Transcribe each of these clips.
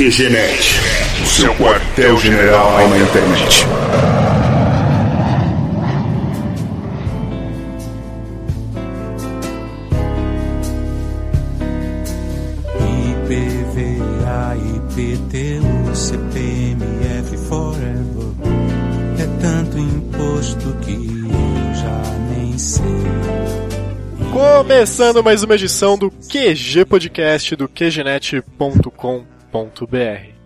QGNet, o seu quartel-general na internet. IPVA, IPTU, CPMF Forever. É tanto imposto que eu já nem sei. Começando mais uma edição do QG Podcast do QGNet.com.br.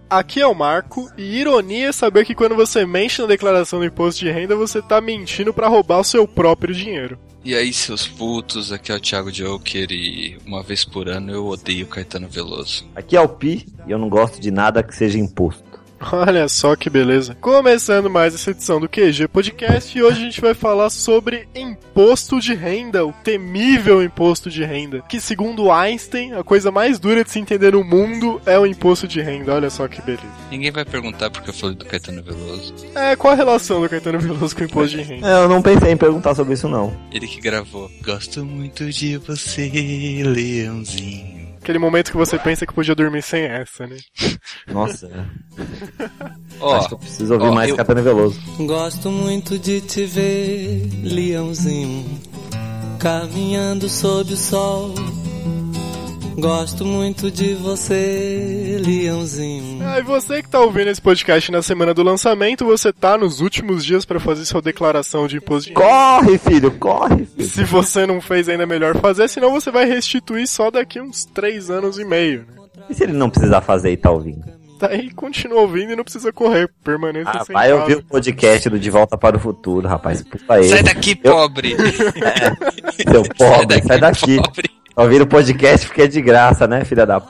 Aqui é o Marco, e ironia é saber que quando você mente na declaração do imposto de renda, você tá mentindo para roubar o seu próprio dinheiro. E aí, seus putos, aqui é o Thiago Joker e uma vez por ano eu odeio Caetano Veloso. Aqui é o Pi e eu não gosto de nada que seja imposto. Olha só que beleza. Começando mais essa edição do QG Podcast e hoje a gente vai falar sobre imposto de renda, o temível imposto de renda, que segundo Einstein, a coisa mais dura de se entender no mundo é o imposto de renda. Olha só que beleza. Ninguém vai perguntar porque eu falei do Caetano Veloso. É, qual a relação do Caetano Veloso com o imposto de renda? É, eu não pensei em perguntar sobre isso não. Ele que gravou. Gosto muito de você, leãozinho. Aquele momento que você pensa que podia dormir sem essa, né? Nossa, é. Ó, acho que eu preciso ouvir ó, mais eu- Caetano Veloso. Gosto muito de te ver, leãozinho, caminhando sob o sol. Gosto muito de você, leãozinho. Ah, e você que tá ouvindo esse podcast na semana do lançamento, você tá nos últimos dias pra fazer sua declaração de imposto de renda. Corre, filho, corre, filho. Se você não fez ainda é melhor fazer, senão você vai restituir só daqui uns 3 anos e meio, né? E se ele não precisar fazer e tá ouvindo? Daí continua ouvindo e não precisa correr, permaneça Ah, sem vai pausa. ouvir o podcast do De Volta para o Futuro, rapaz. Puta ele. Sai daqui, Eu- pobre! Seu pobre, sai daqui. pobre! Ouvir o podcast porque é de graça, né, filha da...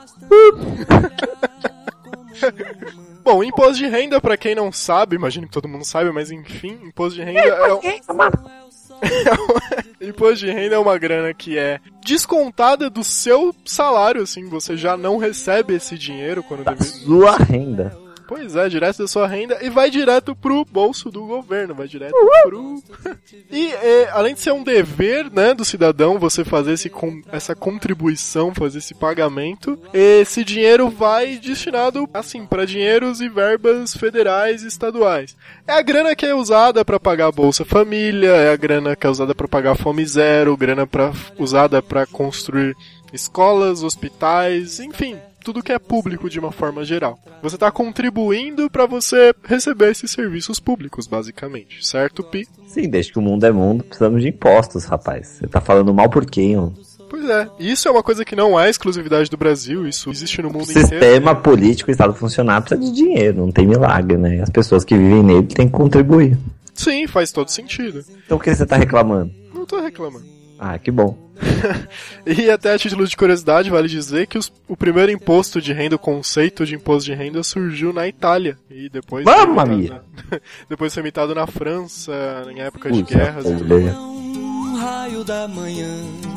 Bom, imposto de renda, pra quem não sabe, imagino que todo mundo sabe, mas enfim, imposto de renda é, um- imposto de renda é uma grana que é descontada do seu salário, assim, você já não recebe esse dinheiro quando deve... Sua renda. Pois é, direto da sua renda e vai direto pro bolso do governo, vai direto pro. e é, além de ser um dever, né, do cidadão você fazer esse com- essa contribuição, fazer esse pagamento, esse dinheiro vai destinado assim para dinheiros e verbas federais e estaduais. É a grana que é usada para pagar a Bolsa Família, é a grana que é usada para pagar a Fome Zero, grana pra, usada para construir escolas, hospitais, enfim, tudo que é público de uma forma geral. Você está contribuindo para você receber esses serviços públicos, basicamente, certo, Pi? Sim, desde que o mundo é mundo, precisamos de impostos, rapaz. Você tá falando mal por quem, ó? Pois é, isso é uma coisa que não é exclusividade do Brasil, isso existe no O mundo inteiro. sistema político, o Estado funcionar, precisa de dinheiro, não tem milagre, né? As pessoas que vivem nele têm que contribuir. Sim, faz todo sentido. Então por que você tá reclamando? Não tô reclamando. Ah, que bom. E até a título de curiosidade, vale dizer que os- o primeiro imposto de renda, o conceito de imposto de renda, surgiu na Itália. E depois. Mamma foi imitado na- depois foi imitado na França, em época de Puxa, guerras.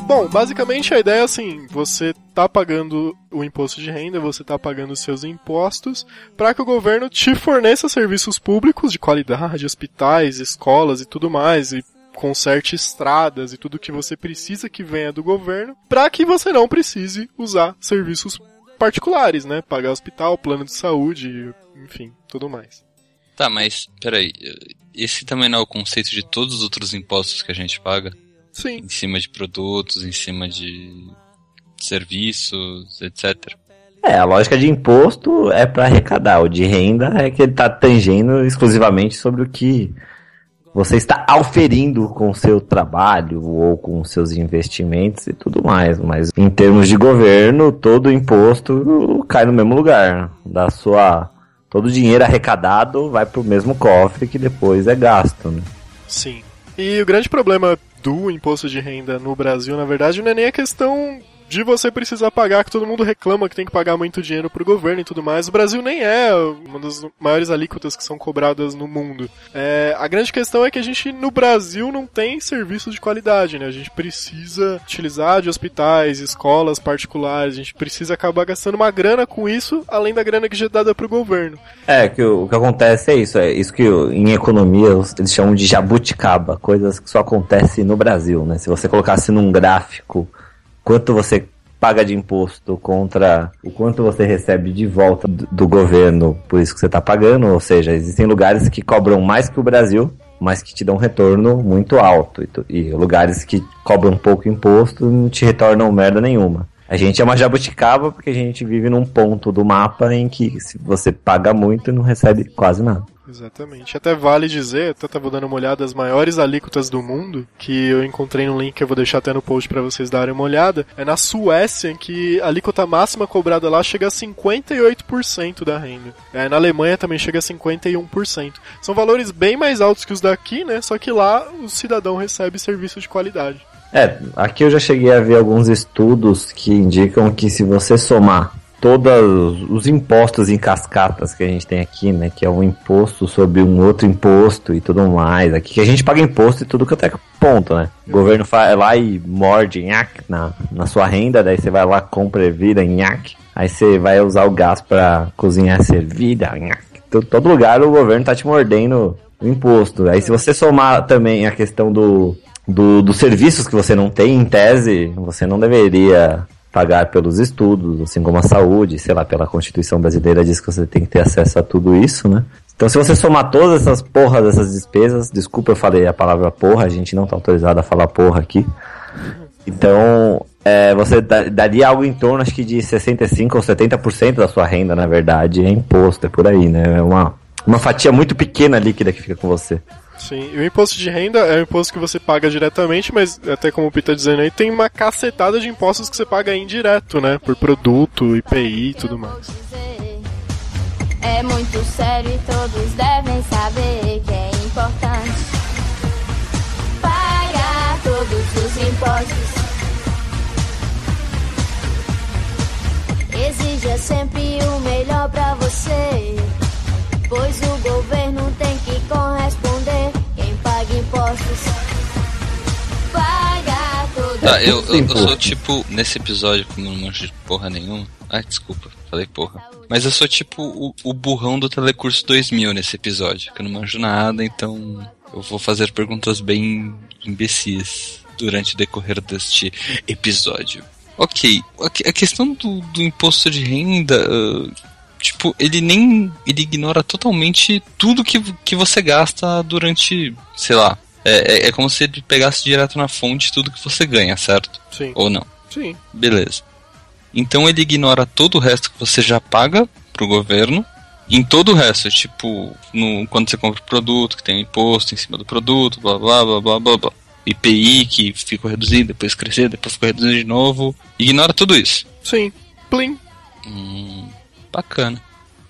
Bom, basicamente a ideia é assim: você tá pagando o imposto de renda, você tá pagando os seus impostos para que o governo te forneça serviços públicos de qualidade, hospitais, escolas e tudo mais, e conserte estradas e tudo que você precisa que venha do governo, para que você não precise usar serviços particulares, né? Pagar hospital, plano de saúde, enfim, tudo mais. Tá, mas peraí. Esse também não é o conceito de todos os outros impostos que a gente paga? Sim, Em cima de produtos, em cima de serviços, etc. É, a lógica de imposto é para arrecadar. O de renda é que ele tá tangendo exclusivamente sobre o que você está auferindo com o seu trabalho ou com os seus investimentos e tudo mais. Mas em termos de governo, todo imposto cai no mesmo lugar. Da sua. Todo o dinheiro arrecadado vai pro mesmo cofre que depois é gasto, né? Sim. E o grande problema do imposto de renda no Brasil, na verdade, não é nem a questão de você precisar pagar, que todo mundo reclama que tem que pagar muito dinheiro pro governo e tudo mais. O Brasil nem é uma das maiores alíquotas que são cobradas no mundo. É, a grande questão é que a gente, no Brasil, não tem serviços de qualidade, né? A gente precisa utilizar de hospitais, escolas particulares, a gente precisa acabar gastando uma grana com isso, além da grana que já é dada pro governo. É, que o, o que acontece é isso, é isso que em economia eles chamam de jabuticaba, coisas que só acontecem no Brasil, né? Se você colocasse num gráfico quanto você paga de imposto contra o quanto você recebe de volta do, do governo por isso que você está pagando, ou seja, existem lugares que cobram mais que o Brasil, mas que te dão um retorno muito alto, e, e lugares que cobram pouco imposto não te retornam merda nenhuma. A gente é uma jabuticaba porque a gente vive num ponto do mapa em que se você paga muito não recebe quase nada. Exatamente. Até vale dizer, eu tava dando uma olhada as maiores alíquotas do mundo, que eu encontrei no link que eu vou deixar até no post para vocês darem uma olhada. É na Suécia, que a alíquota máxima cobrada lá chega a 58% da renda. É, na Alemanha também chega a 51%. São valores bem mais altos que os daqui, né? Só que lá o cidadão recebe serviço de qualidade. É, aqui eu já cheguei a ver alguns estudos que indicam que se você somar todos os impostos em cascatas que a gente tem aqui, né, que é um imposto sobre um outro imposto e tudo mais, aqui que a gente paga imposto e tudo que até ponto, né? O governo vai lá e morde nhaque na, na sua renda, daí você vai lá, compra ervilha, nhaque, aí você vai usar o gás para cozinhar ervilha, nhaque. Todo lugar o governo tá te mordendo o imposto. Aí se você somar também a questão do do, dos serviços que você não tem, em tese, você não deveria pagar pelos estudos, assim como a saúde, sei lá, pela Constituição brasileira diz que você tem que ter acesso a tudo isso, né? Então, se você somar todas essas porras dessas despesas, desculpa eu falei a palavra porra, a gente não tá autorizado a falar porra aqui. Então, é, você daria algo em torno, acho que de 65% ou 70% da sua renda, na verdade, é imposto, é por aí, né? É uma, uma fatia muito pequena líquida que fica com você. Sim, e o imposto de renda é um imposto que você paga diretamente, mas até como o Pita tá dizendo aí, tem uma cacetada de impostos que você paga indireto, né? Por produto, IPI e tudo mais. É muito sério e todos devem saber que é importante pagar todos os impostos. Exija sempre o melhor para você, pois o Tá, eu, eu, eu, sou tipo, nesse episódio, como não manjo de porra nenhuma. Ai, desculpa, falei porra. Mas eu sou tipo o, o burrão do Telecurso 2000 nesse episódio, que eu não manjo nada, então eu vou fazer perguntas bem imbecis durante o decorrer deste episódio. Ok, a questão do, do imposto de renda, uh, tipo, ele nem. Ele ignora totalmente tudo que, que você gasta durante, sei lá. É, é, é como se ele pegasse direto na fonte tudo que você ganha, certo? Sim. Ou não? Sim. Beleza. Então ele ignora todo o resto que você já paga pro governo. Em todo o resto, tipo, no, quando você compra o produto, que tem imposto em cima do produto, blá blá blá blá blá blá. IPI que ficou reduzido, depois cresceu, depois ficou reduzido de novo. Ignora tudo isso. Sim. Plim. Hum, Bacana.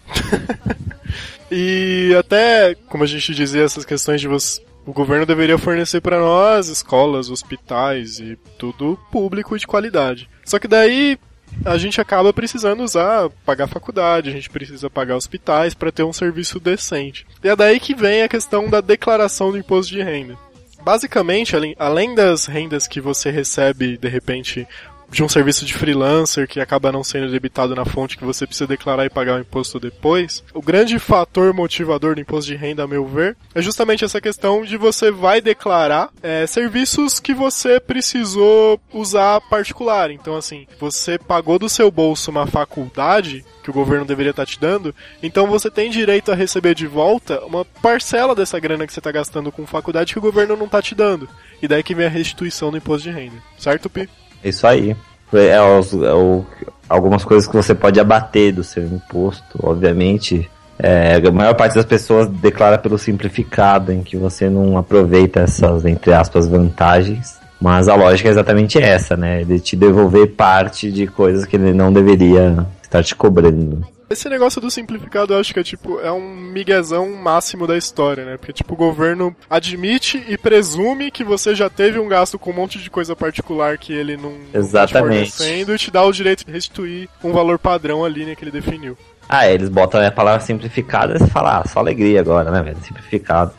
e até, como a gente dizia, essas questões de você, o governo deveria fornecer para nós escolas, hospitais e tudo público e de qualidade. Só que daí a gente acaba precisando usar, pagar faculdade, a gente precisa pagar hospitais para ter um serviço decente. E é daí que vem a questão da declaração do imposto de renda. Basicamente, além das rendas que você recebe de repente de um serviço de freelancer que acaba não sendo debitado na fonte que você precisa declarar e pagar o imposto depois. O grande fator motivador do imposto de renda, a meu ver, é justamente essa questão de você vai declarar é, serviços que você precisou usar particular. Então, assim, você pagou do seu bolso uma faculdade que o governo deveria estar te dando, então você tem direito a receber de volta uma parcela dessa grana que você está gastando com faculdade que o governo não está te dando. E daí que vem a restituição do imposto de renda. Certo, Pi? Isso aí. É, é, é, algumas coisas que você pode abater do seu imposto, obviamente. É, a maior parte das pessoas declara pelo simplificado, em que você não aproveita essas, entre aspas, vantagens. Mas a lógica é exatamente essa, né? De te devolver parte de coisas que ele não deveria estar te cobrando. Esse negócio do simplificado eu acho que é tipo, é um miguezão máximo da história, né? Porque tipo, o governo admite e presume que você já teve um gasto com um monte de coisa particular que ele não, Exatamente. não tá te e te dá o direito de restituir um valor padrão ali, né, que ele definiu. Ah, eles botam a palavra simplificada e você fala, ah, só alegria agora, né, velho? Simplificado.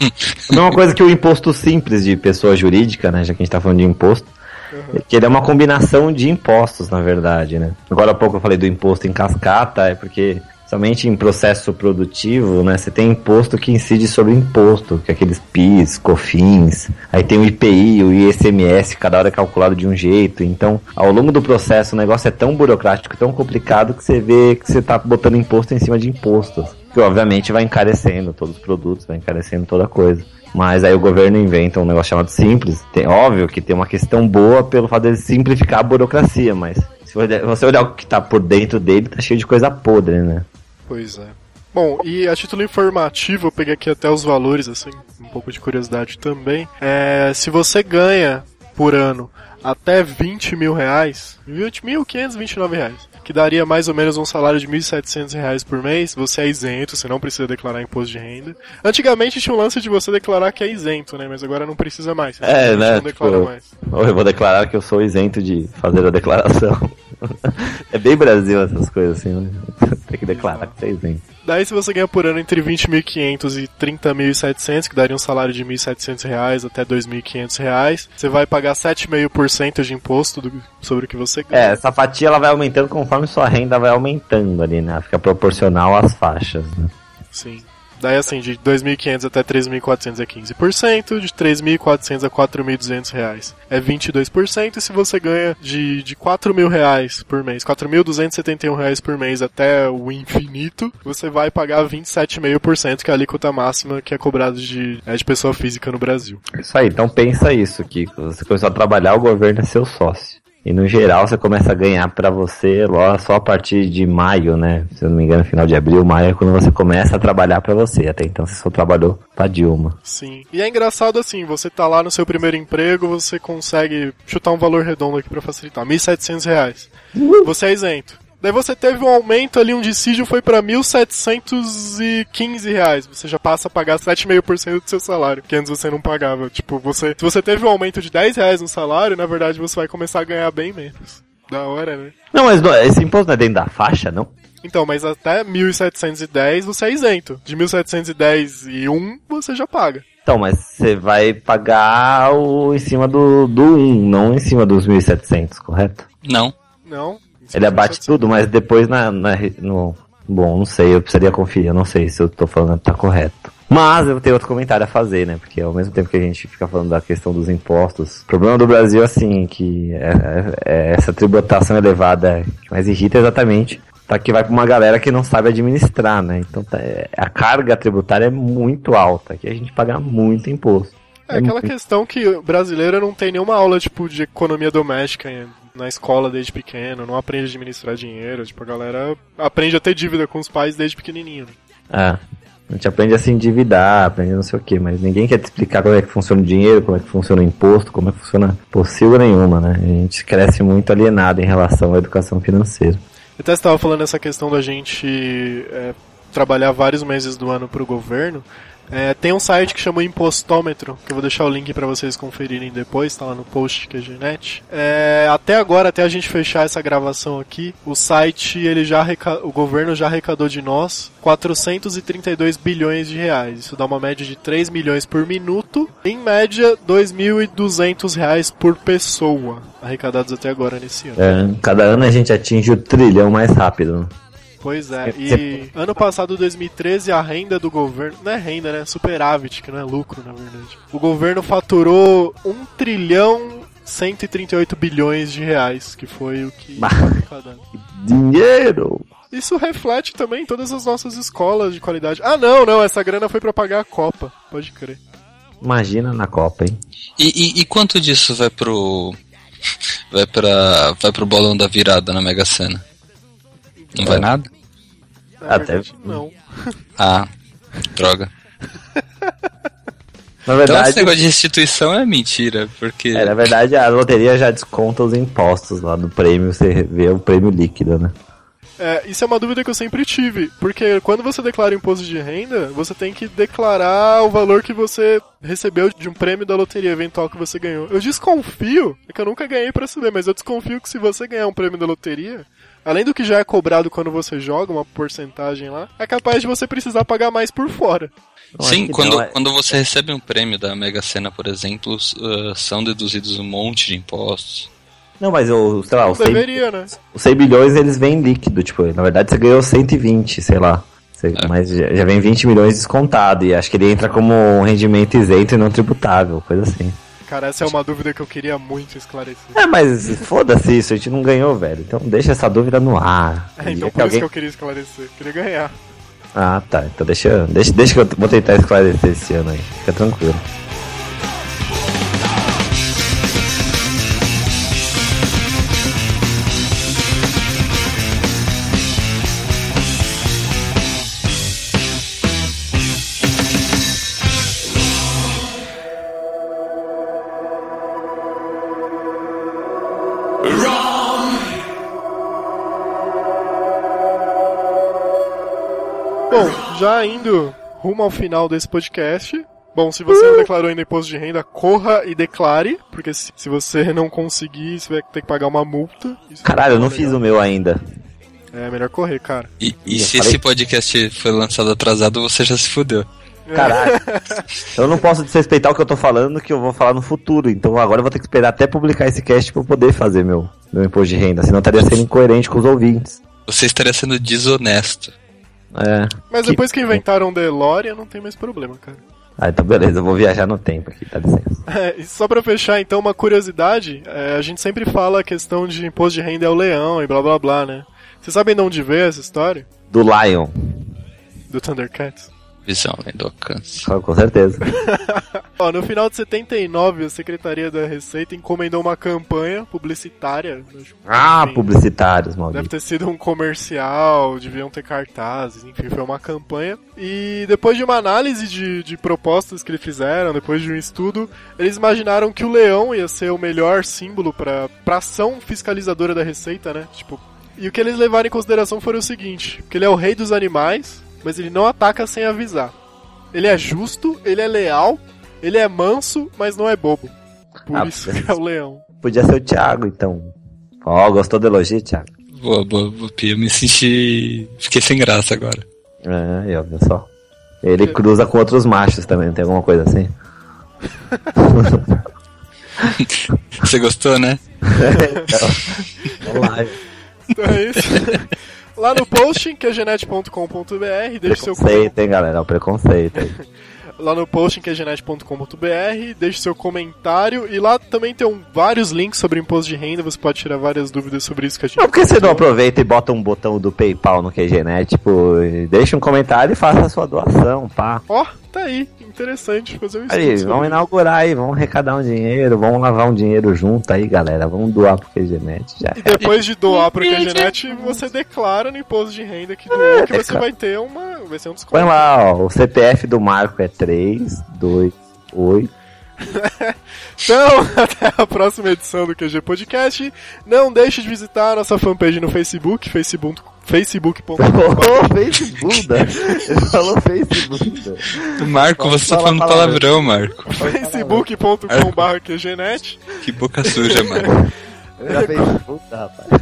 a mesma coisa que o imposto simples de pessoa jurídica, né? Já que a gente tá falando de imposto. Uhum. Que ele é uma combinação de impostos, na verdade, né? Agora há pouco eu falei do imposto em cascata, é porque Somente em processo produtivo, né? Você tem imposto que incide sobre imposto, que é aqueles PIS, COFINS, aí tem o IPI, o ICMS, cada hora é calculado de um jeito. Então, ao longo do processo, o negócio é tão burocrático, tão complicado que você vê que você tá botando imposto em cima de impostos. Que obviamente vai encarecendo todos os produtos, vai encarecendo toda coisa. Mas aí o governo inventa um negócio chamado simples. Tem, óbvio que tem uma questão boa pelo fato de simplificar a burocracia, mas se você olhar o que tá por dentro dele, tá cheio de coisa podre, né? Pois é. Bom, e a título informativo, eu peguei aqui até os valores, assim, um pouco de curiosidade também. É, se você ganha por ano até 20 mil reais, 20.529 reais, que daria mais ou menos um salário de 1.700 reais por mês, você é isento, você não precisa declarar imposto de renda. Antigamente tinha um lance de você declarar que é isento, né? Mas agora não precisa mais. É, né? Não declara Tipo, mais. ou eu vou declarar que eu sou isento de fazer a declaração. É bem Brasil essas coisas assim, né? Tem que declarar que é isento. Daí se você ganha por ano entre 20.500 e 30.700, que daria um salário de 1.700 reais até 2.500 reais, você vai pagar 7,5% de imposto do- sobre o que você ganha. É, essa fatia ela vai aumentando conforme sua renda vai aumentando ali, né? Fica proporcional às faixas, né? Sim. Daí assim, de 2.500 até 3.400 é 15%, de 3.400 a 4.200 reais é 22%, e se você ganha de, de 4 mil reais por mês, 4.271 reais por mês até o infinito, você vai pagar 27,5%, que é a alíquota máxima que é cobrada de, é de pessoa física no Brasil. Isso aí, então pensa isso, que você começou a trabalhar, o governo é seu sócio. E no geral você começa a ganhar pra você lá só a partir de maio, né? Se eu não me engano, final de abril, maio é quando você começa a trabalhar pra você. Até então você só trabalhou pra Dilma. Sim. E é engraçado assim, você tá lá no seu primeiro emprego, você consegue chutar um valor redondo aqui pra facilitar, 1.700 reais. Você é isento. Daí você teve um aumento ali, um dissídio foi pra 1.715 reais. Você já passa a pagar 7,5% do seu salário, que antes você não pagava. Tipo, você, se você teve um aumento de 10 reais no salário, na verdade você vai começar a ganhar bem menos. Da hora, né? Não, mas não, esse imposto não é dentro da faixa, não? Então, mas até 1.710 você é isento. De 1.710 e 1 você já paga. Então, mas você vai pagar o em cima do, do 1, não em cima dos 1.700, correto? Não. Não? Ele abate tudo, mas depois na, na, no... Bom, não sei, eu precisaria conferir, eu não sei se eu tô falando que tá correto. Mas eu tenho outro comentário a fazer, né? Porque ao mesmo tempo que a gente fica falando da questão dos impostos, o problema do Brasil é assim, que é, é- é essa tributação elevada que mais irrita exatamente tá que vai pra uma galera que não sabe administrar, né? Então tá- é- a carga tributária é muito alta, que a gente paga muito imposto. É aquela questão que o brasileiro não tem nenhuma aula, tipo, de economia doméstica em- na escola desde pequeno, não aprende a administrar dinheiro, tipo, a galera aprende a ter dívida com os pais desde pequenininho. né? Ah, a gente aprende a se endividar, aprende não sei o que, mas ninguém quer te explicar como é que funciona o dinheiro, como é que funciona o imposto, como é que funciona possível nenhuma, né? A gente cresce muito alienado em relação à educação financeira. Eu até estava falando essa questão da gente é, trabalhar vários meses do ano para o governo. É, tem um site que chama Impostômetro, que eu vou deixar o link para vocês conferirem depois, tá lá no post que é Genete. É, até agora, até a gente fechar essa gravação aqui, o site, ele já arreca- o governo já arrecadou de nós 432 bilhões de reais. Isso dá uma média de 3 milhões por minuto, em média 2.200 reais por pessoa, arrecadados até agora nesse ano. É, cada ano a gente atinge o trilhão mais rápido. Pois é, e ano passado, 2013, a renda do governo. Não é renda, né? Superávit, que não é lucro, na verdade. O governo faturou 1 trilhão 138 bilhões de reais, que foi o que. Dinheiro! Isso reflete também em todas as nossas escolas de qualidade. Ah, não, não, essa grana foi pra pagar a Copa. Pode crer. Imagina na Copa, hein? E, e- e quanto disso vai pro. Vai pra. Vai pro bolão da virada na Mega Sena? Não vai nada? Na Até- verdade, não. Ah, droga. Na Então verdade, esse negócio de restituição é mentira, porque. é, na verdade a loteria já desconta os impostos lá do prêmio, você vê o prêmio líquido, né? É, isso é uma dúvida que eu sempre tive, porque quando você declara imposto de renda, você tem que declarar o valor que você recebeu de um prêmio da loteria eventual que você ganhou. Eu desconfio, é que eu nunca ganhei pra saber, mas eu desconfio que se você ganhar um prêmio da loteria, além do que já é cobrado quando você joga, uma porcentagem lá, é capaz de você precisar pagar mais por fora. Sim, quando, não, é- quando você recebe um prêmio da Mega Sena, por exemplo, ah, são deduzidos um monte de impostos. Não, mas eu, sei lá, os 100, Deveria, né? os 100 bilhões eles vêm líquido, tipo, na verdade você ganhou 120, sei lá. Você- É. Mas já, já vem 20 milhões descontado, e acho que ele entra como um rendimento isento e não tributável, coisa assim. Cara, essa é uma dúvida que eu queria muito esclarecer. É, mas foda-se isso, a gente não ganhou, velho. Então deixa essa dúvida no ar. É, então por que isso que eu queria esclarecer. Queria ganhar. Ah, tá. Então deixa, deixa, deixa que eu vou tentar esclarecer esse ano aí. Fica tranquilo. Bom, já indo rumo ao final desse podcast. Bom, se você não declarou ainda imposto de renda, corra e declare, porque se, se você não conseguir, você vai ter que pagar uma multa. Isso Caralho, eu não é fiz o meu ainda. É melhor correr, cara. E, e se falei- esse podcast foi lançado atrasado, você já se fudeu. Caralho. eu não posso desrespeitar o que eu tô falando, que eu vou falar no futuro. Então agora eu vou ter que esperar até publicar esse cast pra eu poder fazer meu, meu imposto de renda. Senão eu estaria sendo incoerente com os ouvintes. Você estaria sendo desonesto. É. Mas depois que inventaram DeLorean, não tem mais problema, cara. Ah, então beleza, eu vou viajar no tempo aqui, tá licença. É, e só pra fechar, então, uma curiosidade, é, a gente sempre fala a questão de imposto de renda é o leão e blá blá blá, né? Vocês sabem de onde veio essa história? Do Lion, Do Thundercats? Visão além do alcance. com com certeza. Ó, no final de 79, a Secretaria da Receita encomendou uma campanha publicitária. Ah, enfim, publicitários, Deve maldito. ter sido um comercial, deviam ter cartazes, enfim, foi uma campanha. E depois de uma análise de, de propostas que eles fizeram, depois de um estudo, eles imaginaram que o leão ia ser o melhor símbolo pra ação fiscalizadora da Receita, né? Tipo, e o que eles levaram em consideração foi o seguinte: que ele é o rei dos animais, mas ele não ataca sem avisar. Ele é justo, ele é leal, ele é manso, mas não é bobo. Por Ah, isso que é o leão. Podia ser o Thiago, então. Ó, gostou do elogio, Thiago? Boa, boa, boa, Pia. Eu me senti. Fiquei sem graça agora. É, aí, ó, viu só. Ele cruza com outros machos também, não tem alguma coisa assim? Você gostou, né? Vamos lá. Então é isso. Lá no posting, que é deixe seu Preconceito, hein, galera? É o preconceito aí. lá no posting que é deixe seu comentário e lá também tem um- vários links sobre imposto de renda, você pode tirar várias dúvidas sobre isso que a gente Não, por que você não aproveita e bota um botão do PayPal no QG, né? Tipo, deixa um comentário e faça a sua doação, pá. Ó, tá aí, interessante fazer um estudo Aí, vamos inaugurar aí, vamos arrecadar um dinheiro, vamos lavar um dinheiro junto aí, galera. Vamos doar pro QGNet, já. E depois de doar pro QGNet, você declara no imposto de renda que doou, que você vai ter uma. Vai ser um desconto. Põe lá, ó, o CPF do Marco é 3, 2, 8. Então, até a próxima edição do QG Podcast. Não deixe de visitar a nossa fanpage no Facebook, facebook facebook.com. Ô, Facebooka! Ele falou Facebooka. Marco, você tá Fala falando palavrão. palavrão, Marco. facebook.com.br QGNet. Que boca suja, Marco.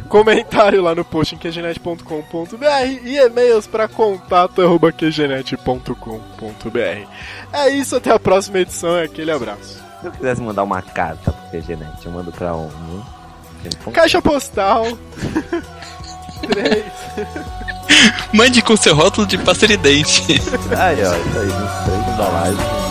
Comentário lá no post em qgenet.com.br e e-mails para contato.qgenet.com.br. É isso, até a próxima edição e aquele abraço. Se eu quisesse mandar uma carta pro QGNet, eu mando pra um. Caixa postal. 3. Mande com seu rótulo de passeridente. Aí, ó, isso aí, 23 embalagens.